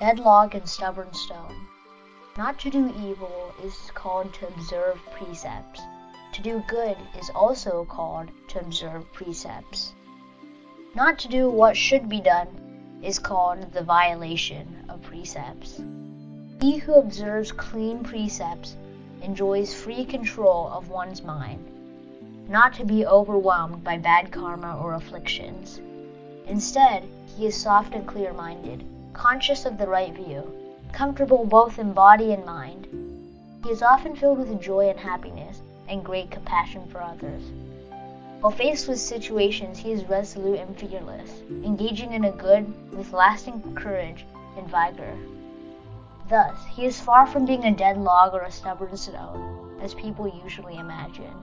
Dead log and stubborn stone. Not to do evil is called to observe precepts. To do good is also called to observe precepts. Not to do what should be done is called the violation of precepts. He who observes clean precepts enjoys free control of one's mind, not to be overwhelmed by bad karma or afflictions. Instead, he is soft and clear minded, conscious of the right view, comfortable both in body and mind. He is often filled with joy and happiness and great compassion for others. While faced with situations, he is resolute and fearless, engaging in a good with lasting courage and vigor. Thus, he is far from being a dead log or a stubborn stone, as people usually imagine.